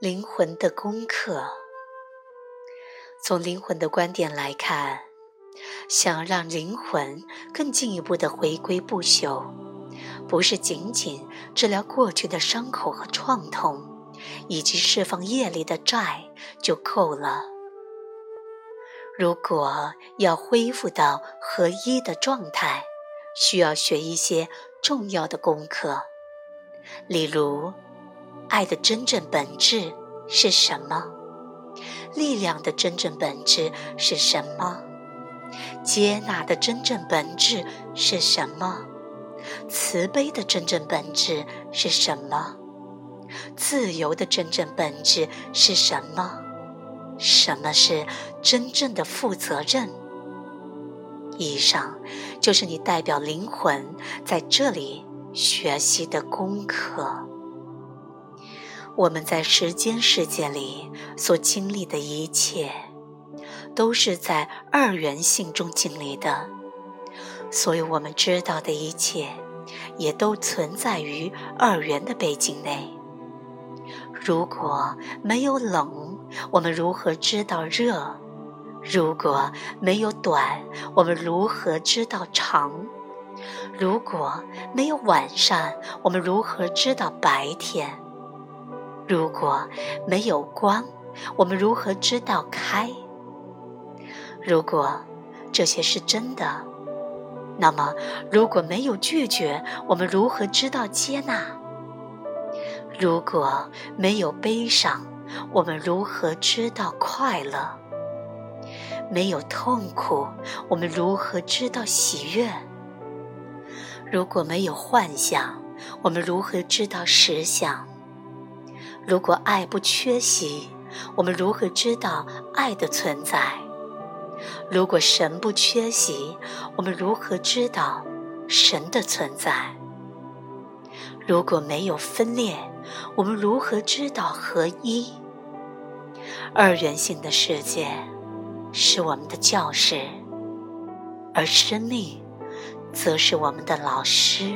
灵魂的功课。从灵魂的观点来看，想让灵魂更进一步的回归不朽，不是仅仅治疗过去的伤口和创痛，以及释放业力的债就够了。如果要恢复到合一的状态，需要学一些重要的功课，例如。爱的真正本质是什么？力量的真正本质是什么？接纳的真正本质是什么？慈悲的真正本质是什么？自由的真正本质是什么？什么是真正的负责任？以上就是你代表灵魂在这里学习的功课。我们在时间世界里所经历的一切，都是在二元性中经历的，所以我们知道的一切，也都存在于二元的背景内。如果没有冷，我们如何知道热？如果没有短，我们如何知道长？如果没有晚上，我们如何知道白天？如果没有光，我们如何知道开？如果这些是真的，那么如果没有拒绝，我们如何知道接纳？如果没有悲伤，我们如何知道快乐？没有痛苦，我们如何知道喜悦？如果没有幻想，我们如何知道实相？如果爱不缺席，我们如何知道爱的存在？如果神不缺席，我们如何知道神的存在？如果没有分裂，我们如何知道合一？二元性的世界是我们的教室，而生命则是我们的老师。